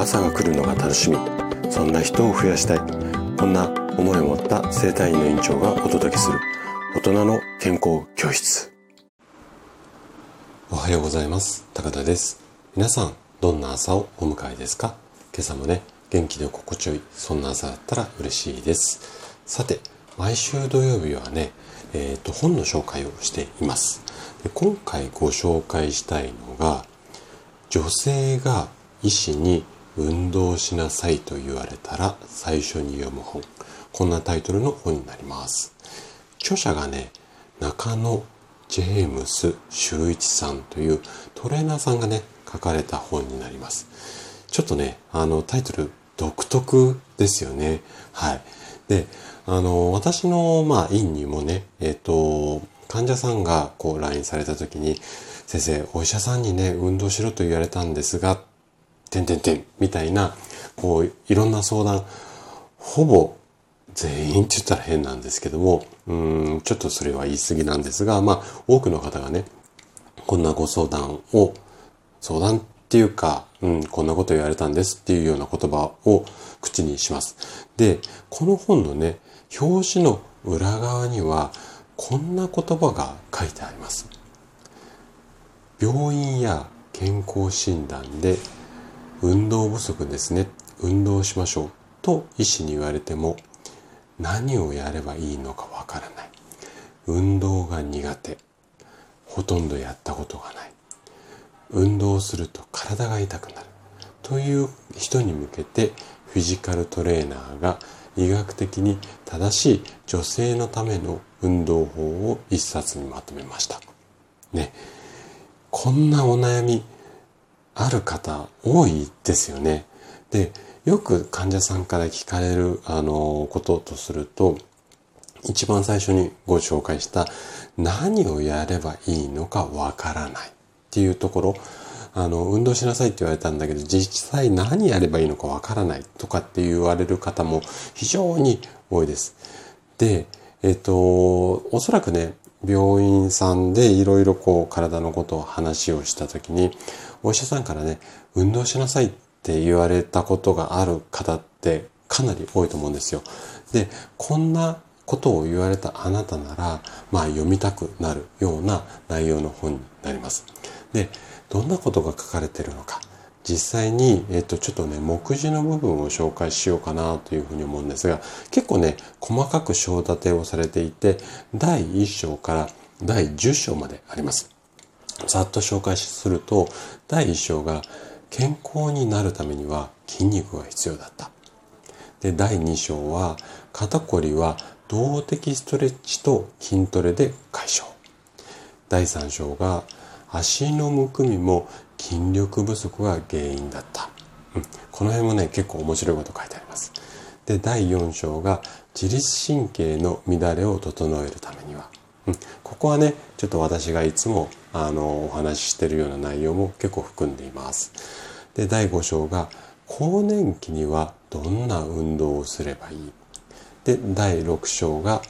朝が来るのが楽しみ。そんな人を増やしたい。こんな思いを持った生体院の院長がお届けする。大人の健康教室。おはようございます。高田です。皆さんどんな朝をお迎えですか？今朝もね元気で心地よいそんな朝だったら嬉しいです。さて毎週土曜日はねえーと、本の紹介をしています。で今回ご紹介したいのが女性が医師に運動しなさいと言われたら最初に読む本。こんなタイトルの本になります。著者がね中野ジェームス修一さんというトレーナーさんがね書かれた本になります。ちょっとねあのタイトル独特ですよね。はい。であの、私の、まあ、院にもね、えっ、と、患者さんがこう LINE された時に、先生、お医者さんにね、運動しろと言われたんですが、てんてんてん、みたいな、こう、いろんな相談、ほぼ全員って言ったら変なんですけども、うん、ちょっとそれは言い過ぎなんですが、まあ、多くの方がね、こんなご相談を、相談っていうか、うん、こんなこと言われたんですっていうような言葉を口にします。で、この本のね、表紙の裏側にはこんな言葉が書いてあります。病院や健康診断で運動不足ですね、運動しましょうと医師に言われても何をやればいいのかわからない。運動が苦手。ほとんどやったことがない。運動すると体が痛くなる。という人に向けてフィジカルトレーナーが医学的に正しい女性のための運動法を一冊にまとめました。ね。こんなお悩みある方多いですよね。で、よく患者さんから聞かれる、あの、こととすると、一番最初にご紹介した何をやればいいのかわからないっていうところ、あの、運動しなさいって言われたんだけど、実際何やればいいのかわからないとかって言われる方も非常に多いです。で、えっと、おそらくね、病院さんでいろいろこう体のことを話をしたときに、お医者さんからね、運動しなさいって言われたことがある方ってかなり多いと思うんですよ。で、こんなことを言われたあなたなら、まあ読みたくなるような内容の本になります。で、どんなことが書かれているのか実際に、えっと、ちょっとね、目次の部分を紹介しようかなというふうに思うんですが、結構ね、細かく章立てをされていて、第1章から第10章まであります。ざっと紹介すると、第1章が、健康になるためには筋肉が必要だった。で、第2章は、肩こりは動的ストレッチと筋トレで解消。第3章が、足のむくみも筋力不足が原因だった。うん、この辺もね、結構面白いこと書いてあります。で、第4章が自律神経の乱れを整えるためには。うん、ここはね、ちょっと私がいつもあのお話ししてるような内容も結構含んでいます。で、第5章が更年期にはどんな運動をすればいい？で、第6章が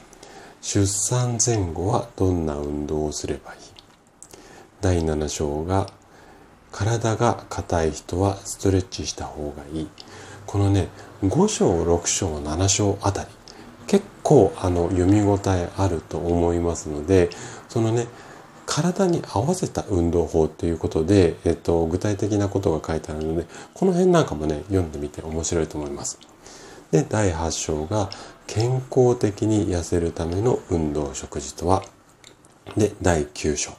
出産前後はどんな運動をすればいい？第7章が体が硬い人はストレッチした方がいい。このね5章6章7章あたり結構あの読み応えあると思いますのでそのね体に合わせた運動法ということで、えっと、具体的なことが書いてあるのでこの辺なんかもね読んでみて面白いと思います。で第8章が健康的に痩せるための運動食事とは。で第9章。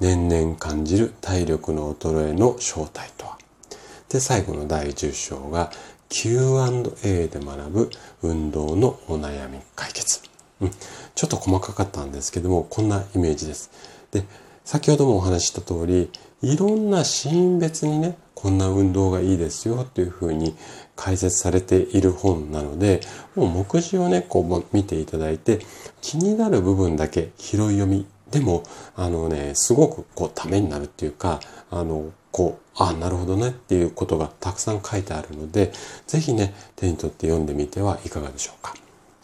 年々感じる体力の衰えの正体とは。で、最後の第10章が Q&A で学ぶ運動のお悩み解決。うん、ちょっと細かかったんですけども、こんなイメージです。で、先ほどもお話しした通り、いろんなシーン別にね、こんな運動がいいですよっていうふうに解説されている本なので、もう目次をね、こう見ていただいて、気になる部分だけ拾い読みでも、あのね、すごくこうためになるっていうか、あの、こう、ああ、なるほどねっていうことがたくさん書いてあるので、ぜひね、手に取って読んでみてはいかがでしょうか。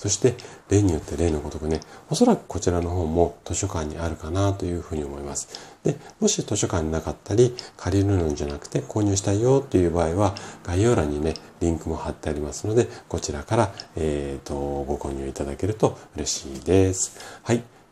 そして例によって例のごとくね、おそらくこちらの方も図書館にあるかなというふうに思います。で、もし図書館になかったり、借りるのじゃなくて購入したいよっていう場合は、概要欄にね、リンクも貼ってありますので、こちらから、えっ、ー、と、ご購入いただけると嬉しいです。はい。